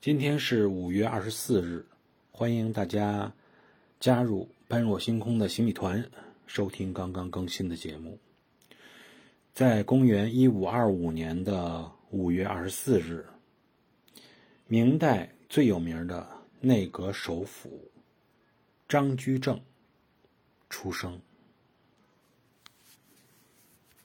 今天是五月二十四日欢迎大家加入般若星空的行李团收听刚刚更新的节目。在公元一五二五年的五月二十四日明代最有名的内阁首辅张居正出生。